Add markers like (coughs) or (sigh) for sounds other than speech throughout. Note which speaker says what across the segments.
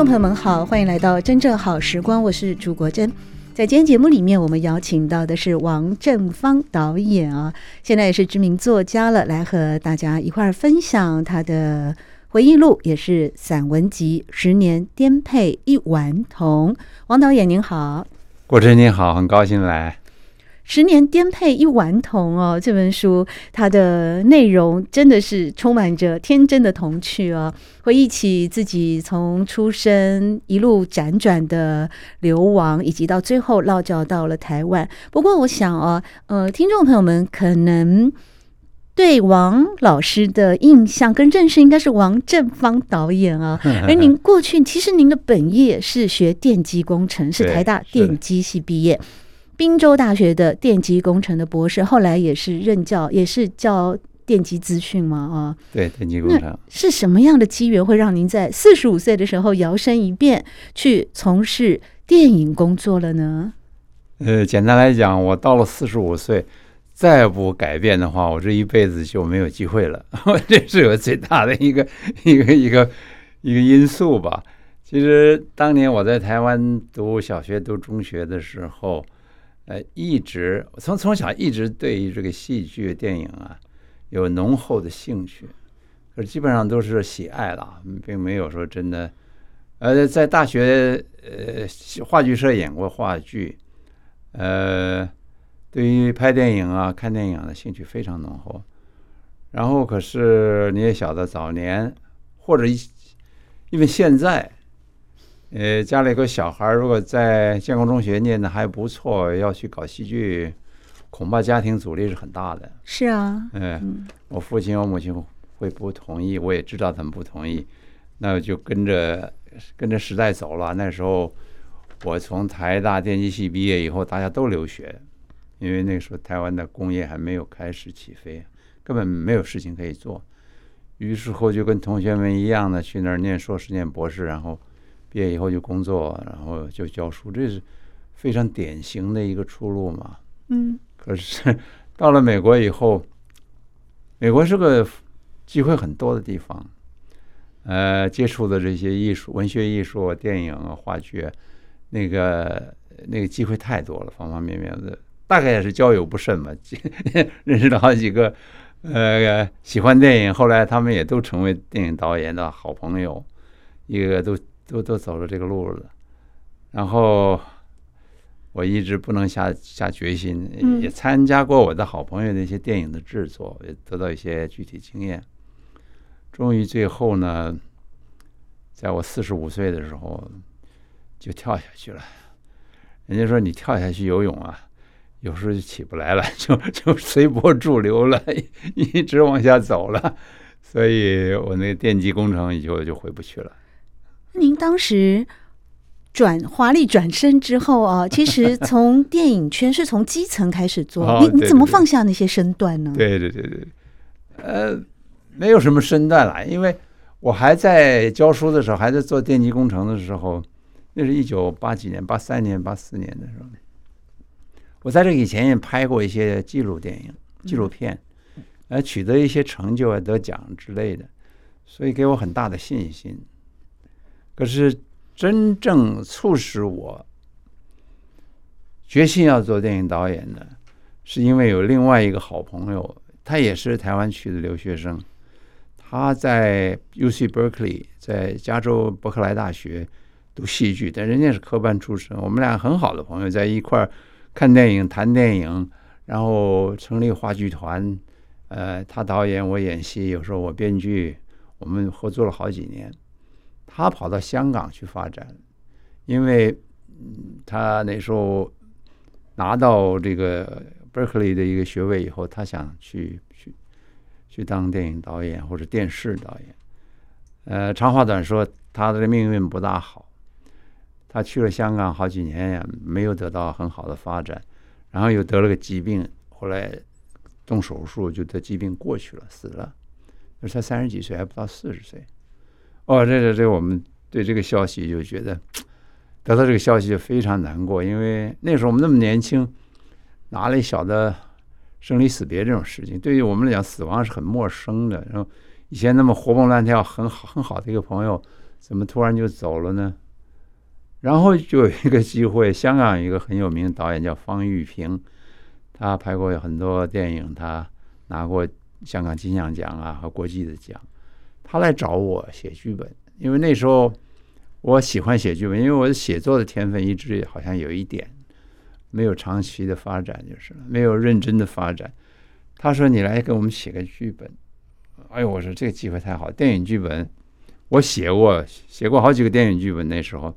Speaker 1: 众朋友们好，欢迎来到真正好时光，我是朱国珍。在今天节目里面，我们邀请到的是王振芳导演啊，现在也是知名作家了，来和大家一块儿分享他的回忆录，也是散文集《十年颠沛一顽童》。王导演您好，
Speaker 2: 国珍您好，很高兴来。
Speaker 1: 十年颠沛一顽童哦，这本书它的内容真的是充满着天真的童趣哦。回忆起自己从出生一路辗转的流亡，以及到最后落脚到了台湾。不过，我想哦，呃，听众朋友们可能对王老师的印象跟认识应该是王正芳导演啊。(laughs) 而您过去其实您的本业是学电机工程，是台大电机系毕业。宾州大学的电机工程的博士，后来也是任教，也是教电机资讯嘛，啊，
Speaker 2: 对，电机工程
Speaker 1: 是什么样的机缘会让您在四十五岁的时候摇身一变去从事电影工作了呢？
Speaker 2: 呃，简单来讲，我到了四十五岁，再不改变的话，我这一辈子就没有机会了。(laughs) 这是我最大的一个 (laughs) 一个一个一个因素吧。其实当年我在台湾读小学、读中学的时候。呃，一直从从小一直对于这个戏剧电影啊有浓厚的兴趣，可是基本上都是喜爱了，并没有说真的。呃，在大学呃话剧社演过话剧，呃，对于拍电影啊、看电影的兴趣非常浓厚。然后可是你也晓得，早年或者因为现在。呃，家里有个小孩，如果在建国中学念的还不错，要去搞戏剧，恐怕家庭阻力是很大的。
Speaker 1: 是啊，
Speaker 2: 嗯，我父亲、我母亲会不同意，我也知道他们不同意，那就跟着跟着时代走了。那时候我从台大电机系毕业以后，大家都留学，因为那时候台湾的工业还没有开始起飞，根本没有事情可以做。于是乎就跟同学们一样的去那儿念硕士、念博士，然后。毕业以后就工作，然后就教书，这是非常典型的一个出路嘛。
Speaker 1: 嗯。(laughs)
Speaker 2: 可是到了美国以后，美国是个机会很多的地方，呃，接触的这些艺术、文学艺术、电影啊、话剧，那个那个机会太多了，方方面面的，大概也是交友不慎嘛，(laughs) 认识了好几个呃喜欢电影，后来他们也都成为电影导演的好朋友，一个个都。都都走了这个路了，然后我一直不能下下决心，也参加过我的好朋友那些电影的制作，也得到一些具体经验。终于最后呢，在我四十五岁的时候就跳下去了。人家说你跳下去游泳啊，有时候就起不来了，(laughs) 就就随波逐流了，一直往下走了。所以我那个电机工程以后就回不去了。
Speaker 1: 您当时转华丽转身之后啊，其实从电影圈是从基层开始做，(laughs) 你你怎么放下那些身段呢？
Speaker 2: 对对对对，呃，没有什么身段了，因为我还在教书的时候，还在做电机工程的时候，那是一九八几年、八三年、八四年的时候，我在这以前也拍过一些纪录电影、纪录片，呃，取得一些成就啊，得奖之类的，所以给我很大的信心。可是，真正促使我决心要做电影导演的，是因为有另外一个好朋友，他也是台湾去的留学生，他在 UC Berkeley，在加州伯克莱大学读戏剧，但人家是科班出身。我们俩很好的朋友，在一块儿看电影、谈电影，然后成立话剧团。呃，他导演，我演戏，有时候我编剧，我们合作了好几年。他跑到香港去发展，因为他那时候拿到这个 Berkeley 的一个学位以后，他想去去去当电影导演或者电视导演。呃，长话短说，他的命运不大好。他去了香港好几年呀，没有得到很好的发展，然后又得了个疾病，后来动手术，就得疾病过去了，死了。那才三十几岁，还不到四十岁。哦，这这这，我们对这个消息就觉得得到这个消息就非常难过，因为那时候我们那么年轻，哪里晓得生离死别这种事情？对于我们来讲，死亡是很陌生的。然后以前那么活蹦乱跳、很好很好的一个朋友，怎么突然就走了呢？然后就有一个机会，香港有一个很有名的导演叫方玉平，他拍过很多电影，他拿过香港金像奖啊和国际的奖。他来找我写剧本，因为那时候我喜欢写剧本，因为我的写作的天分一直好像有一点没有长期的发展，就是没有认真的发展。他说：“你来给我们写个剧本。”哎呦，我说这个机会太好，电影剧本我写过，写过好几个电影剧本，那时候。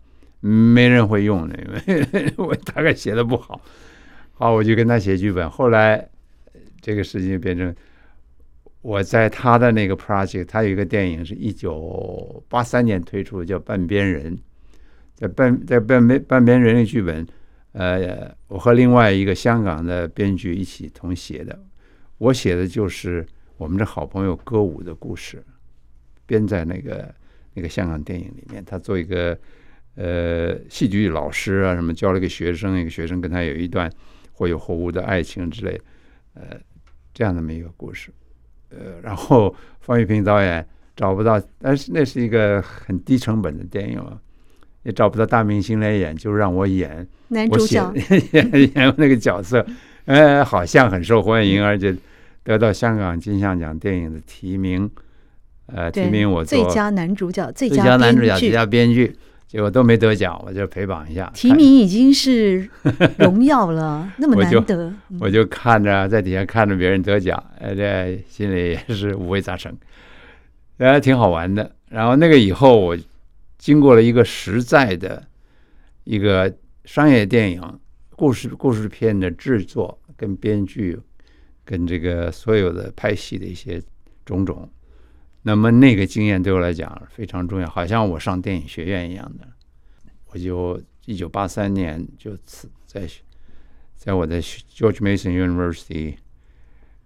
Speaker 2: 没人会用的，因为 (laughs) 我大概写的不好。好，我就跟他写剧本。后来这个事情变成我在他的那个 project，他有一个电影是一九八三年推出的，叫《半边人》。在半在半边半边人的剧本，呃，我和另外一个香港的编剧一起同写的。我写的就是我们的好朋友歌舞的故事，编在那个那个香港电影里面。他做一个。呃，戏剧老师啊，什么教了一个学生，一个学生跟他有一段或有或无的爱情之类，呃，这样的么一个故事。呃，然后方育平导演找不到，但是那是一个很低成本的电影啊，也找不到大明星来演，就让我演
Speaker 1: 男主角，
Speaker 2: 演 (laughs) 演那个角色，呃，好像很受欢迎，而且得到香港金像奖电影的提名，呃，提名我做
Speaker 1: 最佳男主角、最
Speaker 2: 佳男主角、最佳编剧。结果都没得奖，我就陪榜一下。
Speaker 1: 提名已经是荣耀了，(laughs) 那么难得。
Speaker 2: 我就看着在底下看着别人得奖，哎，这心里也是五味杂陈，呃，挺好玩的。然后那个以后，我经过了一个实在的一个商业电影故事故事片的制作，跟编剧，跟这个所有的拍戏的一些种种。那么那个经验对我来讲非常重要，好像我上电影学院一样的。我就一九八三年就辞在在我的 George Mason University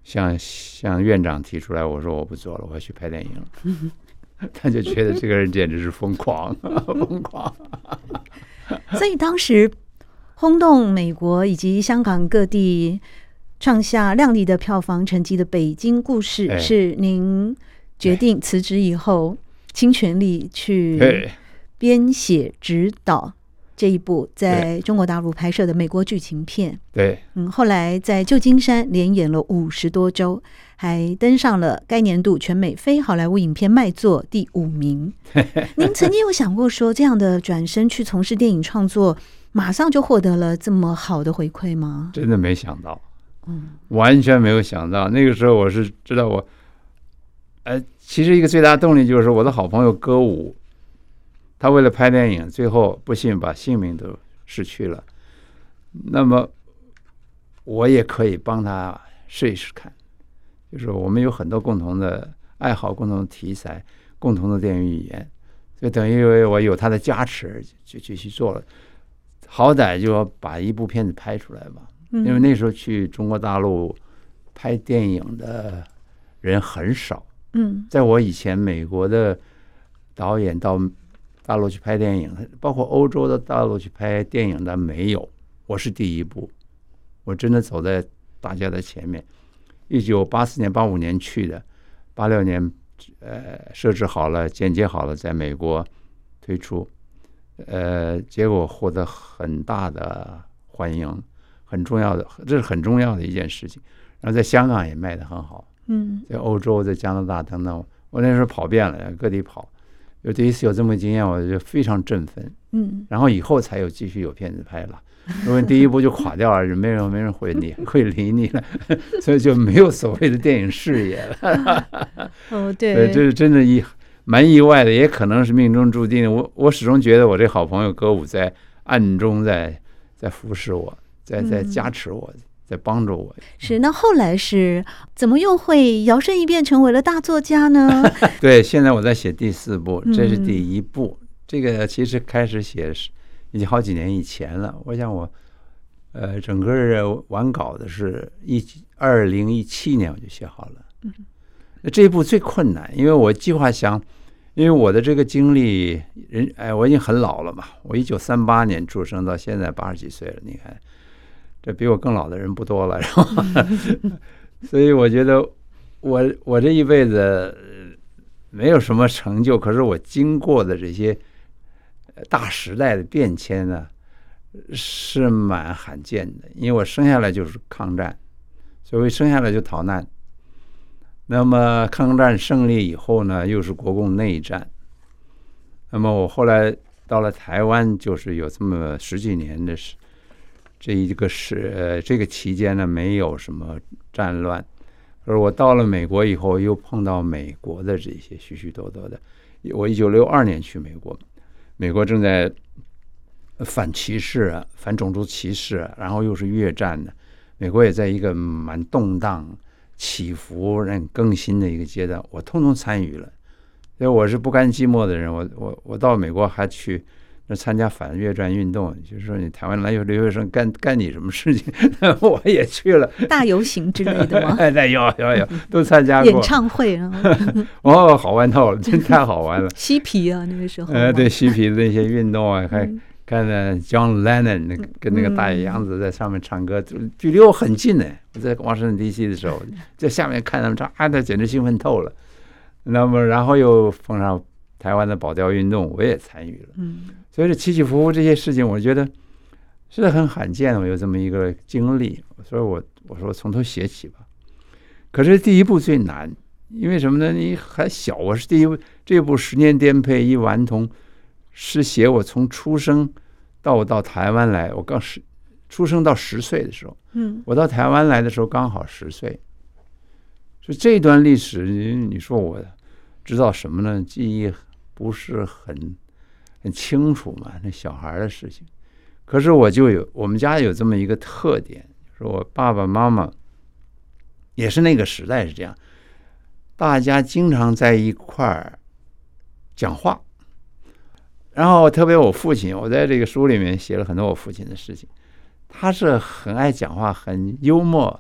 Speaker 2: 向向院长提出来，我说我不做了，我要去拍电影了。(laughs) 他就觉得这个人简直是疯狂，(laughs) 疯狂。
Speaker 1: 所以当时轰动美国以及香港各地，创下亮丽的票房成绩的《北京故事》是您。决定辞职以后，倾全力去编写、指导这一部在中国大陆拍摄的美国剧情片。
Speaker 2: 对，
Speaker 1: 嗯，后来在旧金山连演了五十多周，还登上了该年度全美非好莱坞影片卖座第五名。(laughs) 您曾经有想过说，这样的转身去从事电影创作，马上就获得了这么好的回馈吗？
Speaker 2: 真的没想到，嗯，完全没有想到。那个时候我是知道我。呃，其实一个最大动力就是我的好朋友歌舞，他为了拍电影，最后不幸把性命都失去了。那么，我也可以帮他试一试看，就是我们有很多共同的爱好、共同的题材、共同的电影语言，就等于我有他的加持，就就去做了。好歹就要把一部片子拍出来吧，因为那时候去中国大陆拍电影的人很少。
Speaker 1: 嗯，
Speaker 2: 在我以前，美国的导演到大陆去拍电影，包括欧洲的大陆去拍电影的没有，我是第一部，我真的走在大家的前面。一九八四年、八五年去的，八六年呃设置好了、剪接好了，在美国推出，呃，结果获得很大的欢迎，很重要的，这是很重要的一件事情。然后在香港也卖得很好。
Speaker 1: 嗯，
Speaker 2: 在欧洲，在加拿大等等，我那时候跑遍了，各地跑。有第一次有这么个经验，我就非常振奋。
Speaker 1: 嗯，然
Speaker 2: 后以后才有继续有片子拍了。因为第一部就垮掉了，就没人没人会你会理你了，(laughs) 所以就没有所谓的电影事业了。(laughs)
Speaker 1: 哦，对，
Speaker 2: 对，这是真的意蛮意外的，也可能是命中注定。我我始终觉得我这好朋友歌舞在暗中在在服侍我，在在加持我。在帮助我。
Speaker 1: 是，那后来是怎么又会摇身一变成为了大作家呢？(laughs)
Speaker 2: 对，现在我在写第四部，这是第一部。嗯、这个其实开始写是已经好几年以前了。我想我，呃，整个完稿的是一二零一七年我就写好了。嗯，那这一部最困难，因为我计划想，因为我的这个经历，人哎，我已经很老了嘛。我一九三八年出生，到现在八十几岁了，你看。这比我更老的人不多了，然后，(laughs) 所以我觉得我我这一辈子没有什么成就，可是我经过的这些大时代的变迁呢，是蛮罕见的。因为我生下来就是抗战，所以生下来就逃难。那么抗战胜利以后呢，又是国共内战。那么我后来到了台湾，就是有这么十几年的时。这一个是呃，这个期间呢，没有什么战乱。而我到了美国以后，又碰到美国的这些许许多多的。我一九六二年去美国，美国正在反歧视，反种族歧视，然后又是越战呢，美国也在一个蛮动荡、起伏、人更新的一个阶段，我通通参与了。所以我是不甘寂寞的人，我我我到美国还去。那参加反越战运动，就是说你台湾来有留学生干干你什么事情，(laughs) 我也去了。
Speaker 1: 大游行之类的吗？(laughs)
Speaker 2: 哎，有有有，都参加过。(laughs)
Speaker 1: 演唱会啊！
Speaker 2: 哦，好玩透了，真太好玩了。
Speaker 1: 嬉皮啊，那个时候。
Speaker 2: 呃，对，嬉皮的那些运动啊，还看了 John Lennon 那跟那个大野洋子在上面唱歌，距离我很近呢。我在华盛顿 D.C. 的时候，在下面看他们唱，啊，那简直兴奋透了。那么，然后又碰上台湾的保钓运动，我也参与了。嗯。所以这起起伏伏这些事情，我觉得是很罕见的。我有这么一个经历，所以我我说从头写起吧。可是第一步最难，因为什么呢？你还小，我是第一部，这部《十年颠沛一顽童》是写我从出生到我到台湾来，我刚十出生到十岁的时候，嗯，我到台湾来的时候刚好十岁。所以这段历史，你你说我知道什么呢？记忆不是很。很清楚嘛，那小孩的事情。可是我就有，我们家有这么一个特点，说我爸爸妈妈也是那个时代是这样，大家经常在一块儿讲话。然后特别我父亲，我在这个书里面写了很多我父亲的事情。他是很爱讲话，很幽默，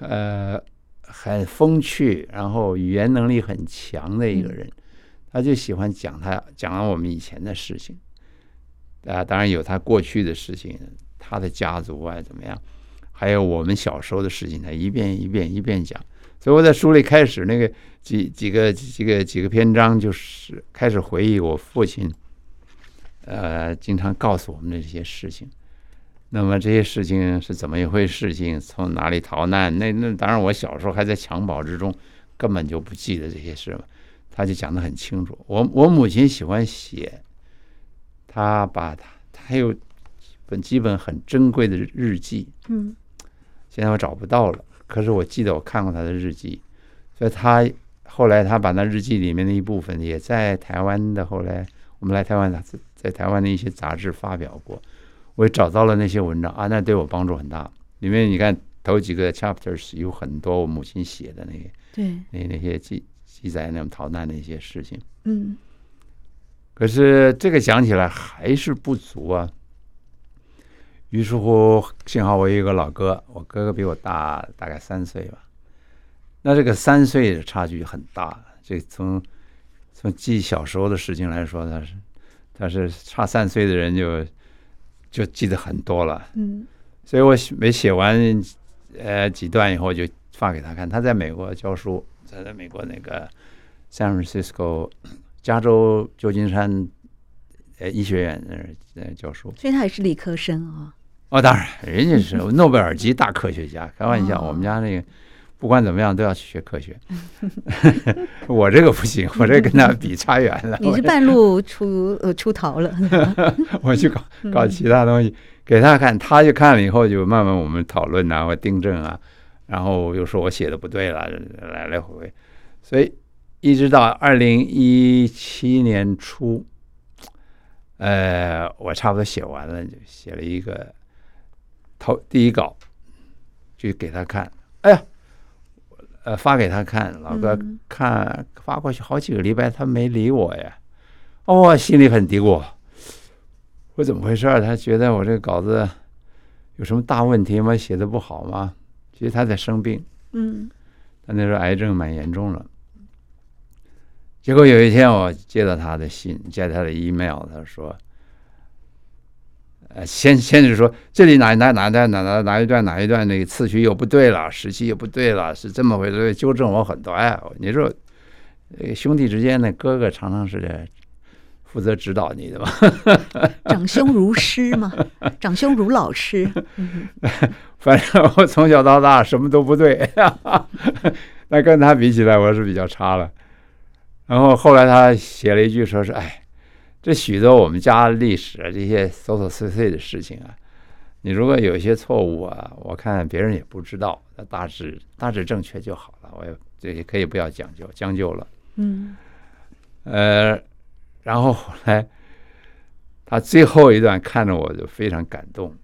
Speaker 2: 呃，很风趣，然后语言能力很强的一个人。嗯他就喜欢讲他讲了我们以前的事情，啊，当然有他过去的事情，他的家族啊怎么样，还有我们小时候的事情，他一遍一遍一遍讲。所以我在书里开始那个几几个几个几个篇章，就是开始回忆我父亲，呃，经常告诉我们的这些事情。那么这些事情是怎么一回事情？从哪里逃难？那那当然，我小时候还在襁褓之中，根本就不记得这些事了。他就讲得很清楚。我我母亲喜欢写，他把他他有本几本很珍贵的日记，嗯，现在我找不到了。可是我记得我看过他的日记，所以他后来他把那日记里面的一部分也在台湾的后来我们来台湾，他在台湾的一些杂志发表过，我也找到了那些文章啊，那对我帮助很大。里面你看头几个 chapters 有很多我母亲写的那些，对，那那些记。记载那种逃难的一些事情，嗯，可是这个讲起来还是不足啊。于是乎，幸好我有一个老哥，我哥哥比我大大概三岁吧。那这个三岁的差距很大，这从从记小时候的事情来说，他是他是差三岁的人就就记得很多了，嗯。所以我没写完呃几段以后就发给他看，他在美国教书。他在美国那个 San Francisco (coughs) 加州旧金山呃医学院那儿教书，
Speaker 1: 所以他也是理科生啊。
Speaker 2: 哦，当然，人家是诺贝尔级大科学家。开玩笑，我们家那个不管怎么样都要去学科学。(laughs) (laughs) 我这个不行，我这跟他比差远了。
Speaker 1: 你是半路出呃出逃了？(laughs)
Speaker 2: 我去搞搞其他东西给他看，他就看了以后就慢慢我们讨论啊，或订正啊。然后又说我写的不对了，来来回回，所以一直到二零一七年初，呃，我差不多写完了，就写了一个头第一稿，就给他看。哎呀，呃，发给他看，老哥看发过去好几个礼拜，他没理我呀。哦，心里很嘀咕，我怎么回事？他觉得我这个稿子有什么大问题吗？写的不好吗？其实他在生病，嗯，他那时候癌症蛮严重了。结果有一天，我接到他的信，接到他的 email，他说：“呃，先先是说这里哪哪哪段哪哪哪一段哪一段那个次序又不对了，时期又不对了，是这么回事，纠正我很多。哎，你说，兄弟之间的哥哥常常是负责指导你的嘛，(laughs)
Speaker 1: 长兄如师嘛，长兄如老师。(laughs)
Speaker 2: 反正我从小到大什么都不对，(laughs) 那跟他比起来，我是比较差了。”然后后来他写了一句，说是：“哎，这许多我们家历史啊，这些琐琐碎碎的事情啊，你如果有一些错误啊，我看别人也不知道，大致大致正确就好了。我也这也可以不要讲究将就了。”嗯，呃，然后后来他最后一段看着我就非常感动，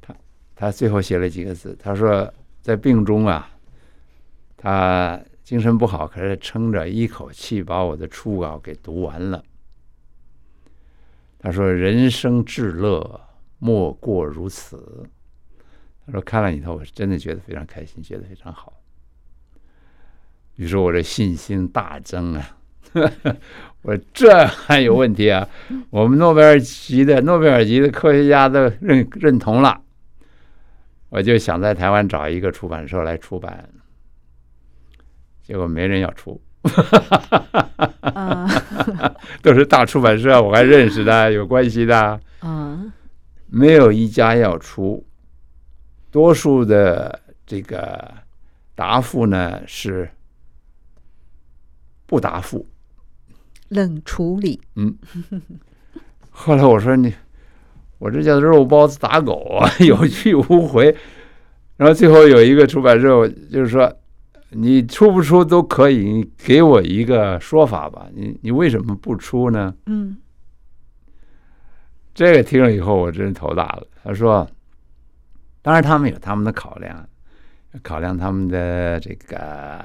Speaker 2: 他他最后写了几个字，他说在病中啊，他。精神不好，可是撑着一口气把我的初稿给读完了。他说：“人生至乐，莫过如此。”他说：“看了以后，我是真的觉得非常开心，觉得非常好。”于是我的信心大增啊！(laughs) 我这还有问题啊？我们诺贝尔级的诺贝尔级的科学家都认认同了，我就想在台湾找一个出版社来出版。结果没人要出，(laughs) 都是大出版社，我还认识的，(laughs) 有关系的，没有一家要出。多数的这个答复呢是不答复，
Speaker 1: 冷处理。
Speaker 2: 嗯，后来我说你，我这叫肉包子打狗啊，(laughs) 有去无回。然后最后有一个出版社，就是说。你出不出都可以，你给我一个说法吧。你你为什么不出呢？嗯，这个听了以后，我真是头大了。他说，当然他们有他们的考量，考量他们的这个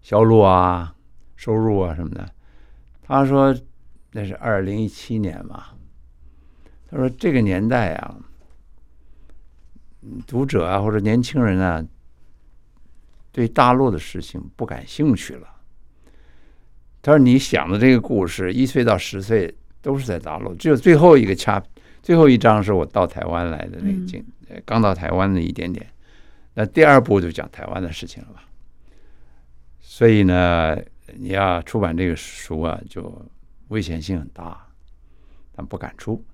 Speaker 2: 销路啊、收入啊什么的。他说那是二零一七年嘛。他说这个年代啊，读者啊或者年轻人啊。对大陆的事情不感兴趣了。他说：“你想的这个故事，一岁到十岁都是在大陆，只有最后一个掐，最后一章是我到台湾来的那个经，刚到台湾的一点点。那第二部就讲台湾的事情了吧？所以呢，你要出版这个书啊，就危险性很大，但不敢出，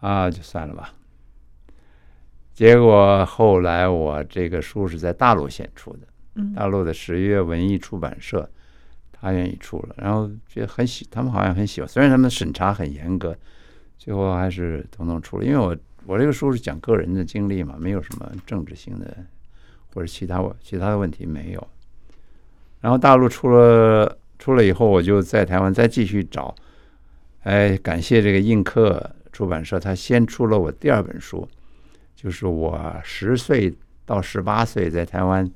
Speaker 2: 啊，就算了吧。”结果后来我这个书是在大陆先出的，大陆的十月文艺出版社，他愿意出了，然后觉得很喜，他们好像很喜欢，虽然他们审查很严格，最后还是统统出了。因为我我这个书是讲个人的经历嘛，没有什么政治性的或者其他其他的问题没有。然后大陆出了出了以后，我就在台湾再继续找，哎，感谢这个印客出版社，他先出了我第二本书。就是我十岁到十八岁在台湾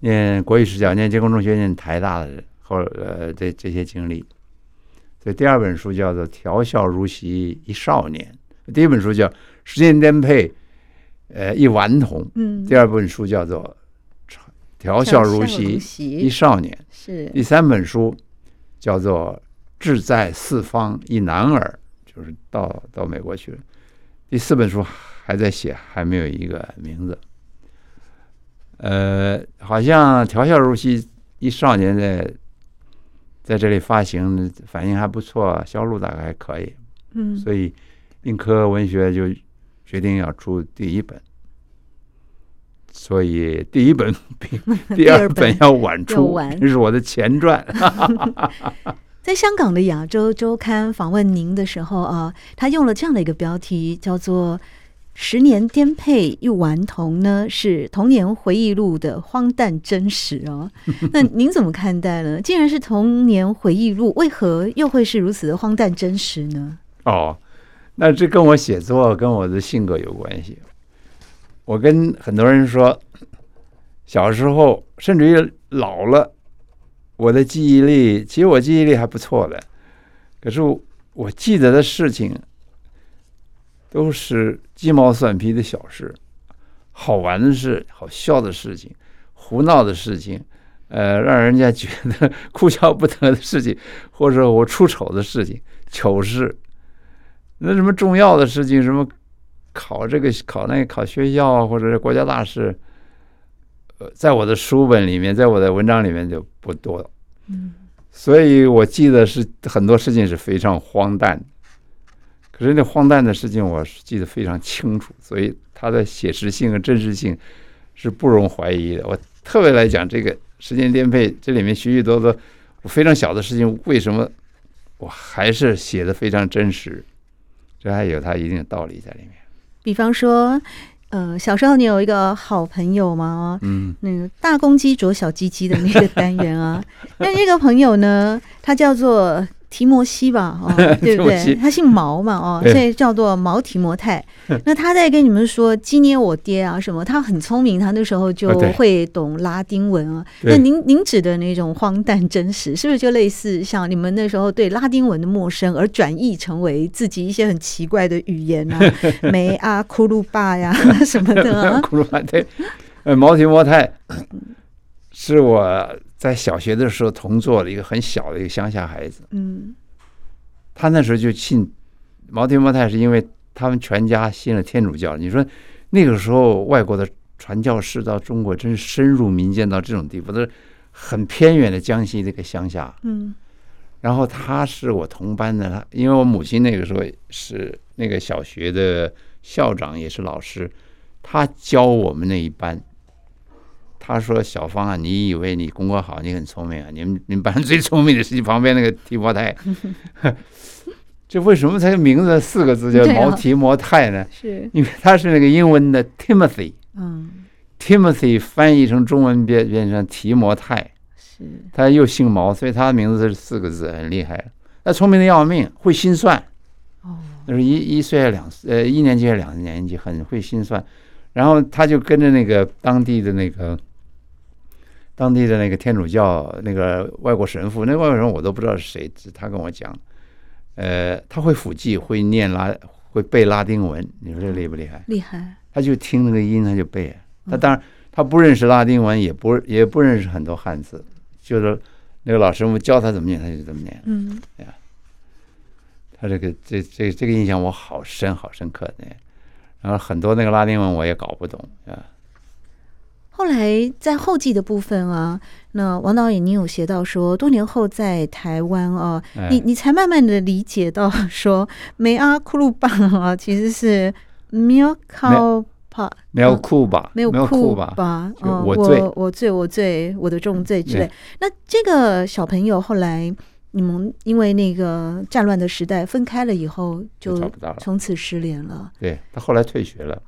Speaker 2: 念国语视角，念建工中学，念台大的后呃这这些经历。所以第二本书叫做《调笑如席一少年》，第一本书叫《时间颠沛》，呃一顽童。嗯。第二本书叫做《调笑如席一少年》，是。第三本书叫做《志在四方一男儿》，就是到到美国去了。第四本书。还在写，还没有一个名字。呃，好像《调笑如席一少年》在在这里发行，反应还不错，销路大概还可以。嗯，所以印科文学就决定要出第一本，所以第一本 (laughs) 比 (laughs) 第二本要晚出，这是我的前传。(laughs)
Speaker 1: 在香港的亚洲周刊访问您的时候啊，他用了这样的一个标题，叫做。十年颠沛一顽童呢，是童年回忆录的荒诞真实哦。那您怎么看待呢？既然是童年回忆录，为何又会是如此的荒诞真实呢？
Speaker 2: 哦，那这跟我写作跟我的性格有关系。我跟很多人说，小时候甚至于老了，我的记忆力其实我记忆力还不错的，可是我记得的事情都是鸡毛蒜皮的小事，好玩的事、好笑的事情、胡闹的事情，呃，让人家觉得哭笑不得的事情，或者我出丑的事情、糗事。那什么重要的事情，什么考这个考那个考学校啊，或者是国家大事，呃，在我的书本里面，在我的文章里面就不多。嗯，所以我记得是很多事情是非常荒诞，可是那荒诞的事情我是记得非常清楚，所以它的写实性和真实性是不容怀疑的。我特别来讲这个时间颠沛，这里面许许多多非常小的事情，为什么我还是写的非常真实？这还有它一定的道理在里面。
Speaker 1: 比方说，呃，小时候你有一个好朋友吗？嗯，那个大公鸡啄小鸡鸡的那个单元啊，(laughs) 那这个朋友呢，他叫做。提摩西吧，哦，(laughs) 对不对？他姓毛嘛，哦，所以叫做毛提摩太。(laughs) 那他在跟你们说“鸡捏我爹”啊什么，他很聪明，他那时候就会懂拉丁文啊。那您您指的那种荒诞真实，是不是就类似像你们那时候对拉丁文的陌生，而转译成为自己一些很奇怪的语言啊，(laughs) 梅啊库鲁巴呀什么的啊？
Speaker 2: 库鲁巴对，呃，毛提摩太是我。在小学的时候，同坐的一个很小的一个乡下孩子。嗯，他那时候就信毛提摩太，是因为他们全家信了天主教。你说那个时候外国的传教士到中国，真是深入民间到这种地步，都是很偏远的江西这个乡下。嗯，然后他是我同班的，因为我母亲那个时候是那个小学的校长，也是老师，他教我们那一班。他说：“小芳啊，你以为你功课好，你很聪明啊？你们你们班最聪明的是你旁边那个提摩太。(laughs) 这为什么他的名字四个字叫毛提摩太呢？(laughs) 是因为他是那个英文的 Timothy。嗯，Timothy 翻译成中文变变成提摩太。是，他又姓毛，所以他的名字是四个字，很厉害。他聪明的要命，会心算。哦，那是一一岁两呃一年级还是两年级，很会心算。然后他就跟着那个当地的那个。”当地的那个天主教那个外国神父，那外国人我都不知道是谁，他跟我讲，呃，他会辅记，会念拉，会背拉丁文，你说这厉不厉害？
Speaker 1: 厉害。
Speaker 2: 他就听那个音，他就背。他当然他不认识拉丁文，也不也不认识很多汉字，就是那个老师傅教他怎么念，他就怎么念。嗯，哎呀，他这个这这这个印象我好深好深刻的，然后很多那个拉丁文我也搞不懂啊。
Speaker 1: 后来在后记的部分啊，那王导演，你有写到说，多年后在台湾啊，哎、你你才慢慢的理解到说，梅阿库鲁巴啊，其实是苗考帕
Speaker 2: 苗库巴，
Speaker 1: 没有库巴，我罪我最我最我的重罪之类。那这个小朋友后来你们因为那个战乱的时代分开了以后，就从此失联了。
Speaker 2: 对，他后来退学了。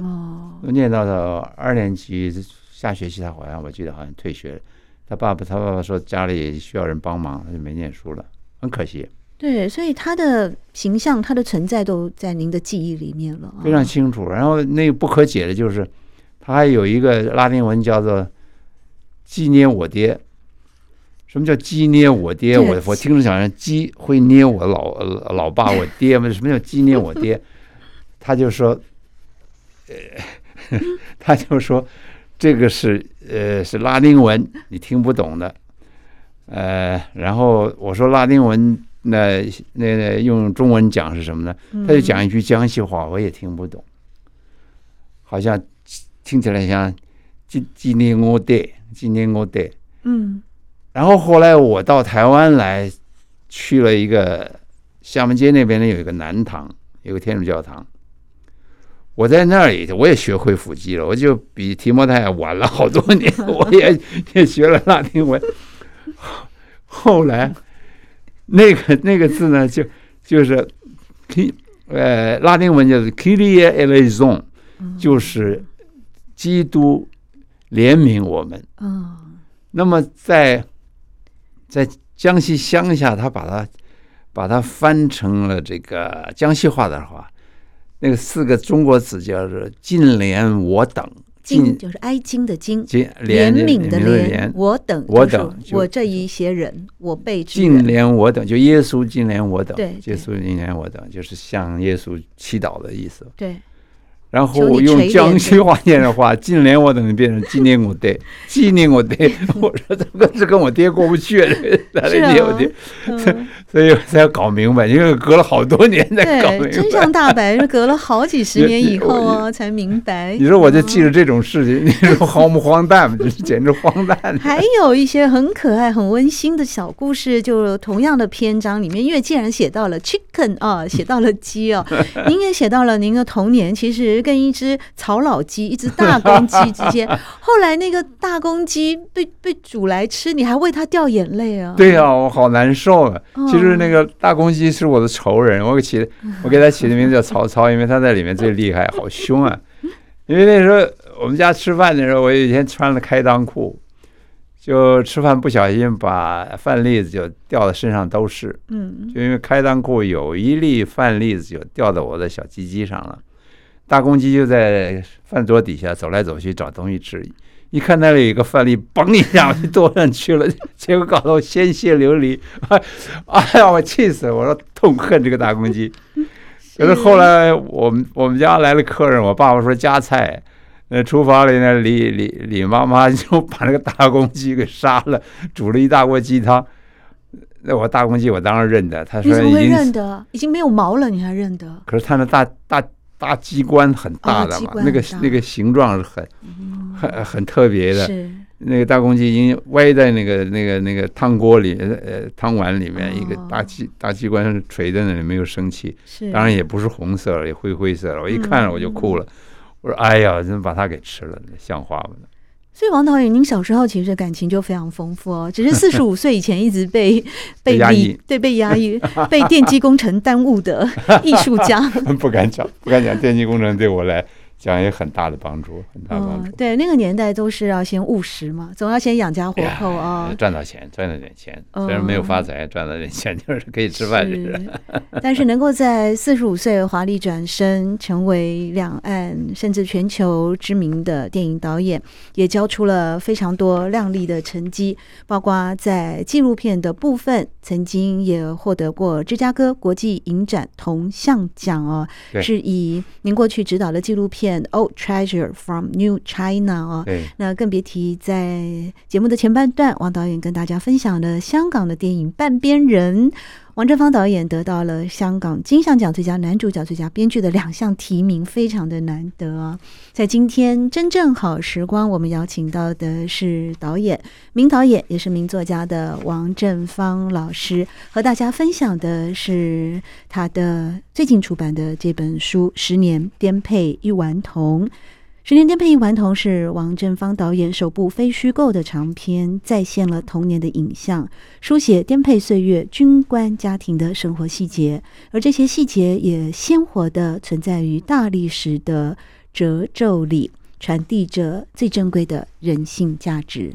Speaker 2: 哦，念到了二年级下学期，他好像我记得好像退学了。他爸爸他爸爸说家里需要人帮忙，他就没念书了，很可惜。
Speaker 1: 对，所以他的形象、他的存在都在您的记忆里面了，
Speaker 2: 非常清楚。然后那个不可解的就是，他还有一个拉丁文叫做“鸡捏我爹”。什么叫“鸡捏我爹”？我我听着想像鸡会捏我老老爸我爹吗？什么叫“鸡捏我爹”？(laughs) 他就说。呃，(laughs) 他就说，这个是呃是拉丁文，你听不懂的。呃，然后我说拉丁文，那那那用中文讲是什么呢？他就讲一句江西话，我也听不懂，好像听起来像“今今年我爹，今年我爹”。嗯。然后后来我到台湾来，去了一个厦门街那边呢，有一个南堂，有个天主教堂。我在那里，我也学会腹肌了，我就比提摩太晚了好多年，我也也学了拉丁文。后来，那个那个字呢，就就是 k，呃，拉丁文就是 Kyrie eleison，就是基督怜悯我们。那么在在江西乡下，他把它把它翻成了这个江西话的话。那个四个中国字叫做“近怜我等”，
Speaker 1: 尽就是哀矜的金，
Speaker 2: 金
Speaker 1: 怜悯的怜，我等
Speaker 2: 我等
Speaker 1: 我这一些人，我被
Speaker 2: 尽怜我等，就耶稣近怜我等，
Speaker 1: 对，
Speaker 2: 耶稣近怜我等，就是向耶稣祈祷的意思，
Speaker 1: 对。
Speaker 2: 然后用江西话念的话，(laughs) 金莲我等于变成纪念我爹，纪念我爹。(laughs) 我说这个是跟我爹过不去，来念我爹，(laughs) 所以才要搞明白，因为隔了好多年才搞明白。
Speaker 1: 真相大白是隔了好几十年以后啊才明白。
Speaker 2: 你说我就记着这种事情，你说荒不荒诞嘛？这是简直荒诞。
Speaker 1: 还有一些很可爱、很温馨的小故事，就同样的篇章里面，因为既然写到了 chicken 啊，写到了鸡啊，您也写到了您的童年，其实。跟一只草老鸡、一只大公鸡之间，(laughs) 后来那个大公鸡被被煮来吃，你还为它掉眼泪啊？
Speaker 2: 对呀、啊，我好难受啊！其实那个大公鸡是我的仇人，我给起，我给它起的名字叫曹操，因为它在里面最厉害，好凶啊！(laughs) 因为那时候我们家吃饭的时候，我有一天穿了开裆裤，就吃饭不小心把饭粒子就掉到身上都是，嗯，就因为开裆裤有一粒饭粒子就掉到我的小鸡鸡上了。大公鸡就在饭桌底下走来走去找东西吃，一看那里有一个饭粒，嘣一下我就躲上去了，(laughs) 结果搞得我鲜血流离，(laughs) 哎呀，我气死了！我说痛恨这个大公鸡。可 (laughs) 是后来我们我们家来了客人，我爸爸说夹菜，那厨房里呢，李李李妈妈就把那个大公鸡给杀了，煮了一大锅鸡汤。那我大公鸡我当然认得，他说已经
Speaker 1: 认得，已经没有毛了，你还认得？
Speaker 2: 可是他那大大。大鸡冠很大的嘛，哦、那个那个形状是很、嗯、很很特别的。是那个大公鸡已经歪在那个那个那个汤锅里，呃，汤碗里面，哦、一个大鸡大鸡冠垂在那里，没有生气。是，当然也不是红色了，也灰灰色了。我一看了我就哭了，嗯、我说：“哎呀，怎么把它给吃了？像话吗？”
Speaker 1: 所以王导演，您小时候其实感情就非常丰富哦，只是四十五岁以前一直被 (laughs) 被
Speaker 2: 压抑，
Speaker 1: 对，被压抑，被电机工程耽误的艺术家。(laughs)
Speaker 2: 不敢讲，不敢讲，电机工程对我来。讲也很大的帮助，很大帮助。
Speaker 1: 对，那个年代都是要先务实嘛，总要先养家活口啊，
Speaker 2: 赚到钱，赚到点钱。虽然没有发财，赚到点钱就是可以吃饭。是，(laughs)
Speaker 1: 但是能够在四十五岁华丽转身，成为两岸甚至全球知名的电影导演，也交出了非常多亮丽的成绩，包括在纪录片的部分，曾经也获得过芝加哥国际影展铜像奖哦，是以您过去执导的纪录片。Old Treasure from New China 哦，那更别提在节目的前半段，王导演跟大家分享了香港的电影《半边人》。王振芳导演得到了香港金像奖最佳男主角、最佳编剧的两项提名，非常的难得啊！在今天真正好时光，我们邀请到的是导演、名导演，也是名作家的王振芳老师，和大家分享的是他的最近出版的这本书《十年颠沛一顽童》。《十年颠沛一顽童》是王振芳导演首部非虚构的长片，再现了童年的影像，书写颠沛岁月军官家庭的生活细节，而这些细节也鲜活地存在于大历史的褶皱里，传递着最珍贵的人性价值。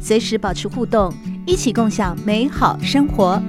Speaker 1: 随时保持互动，一起共享美好生活。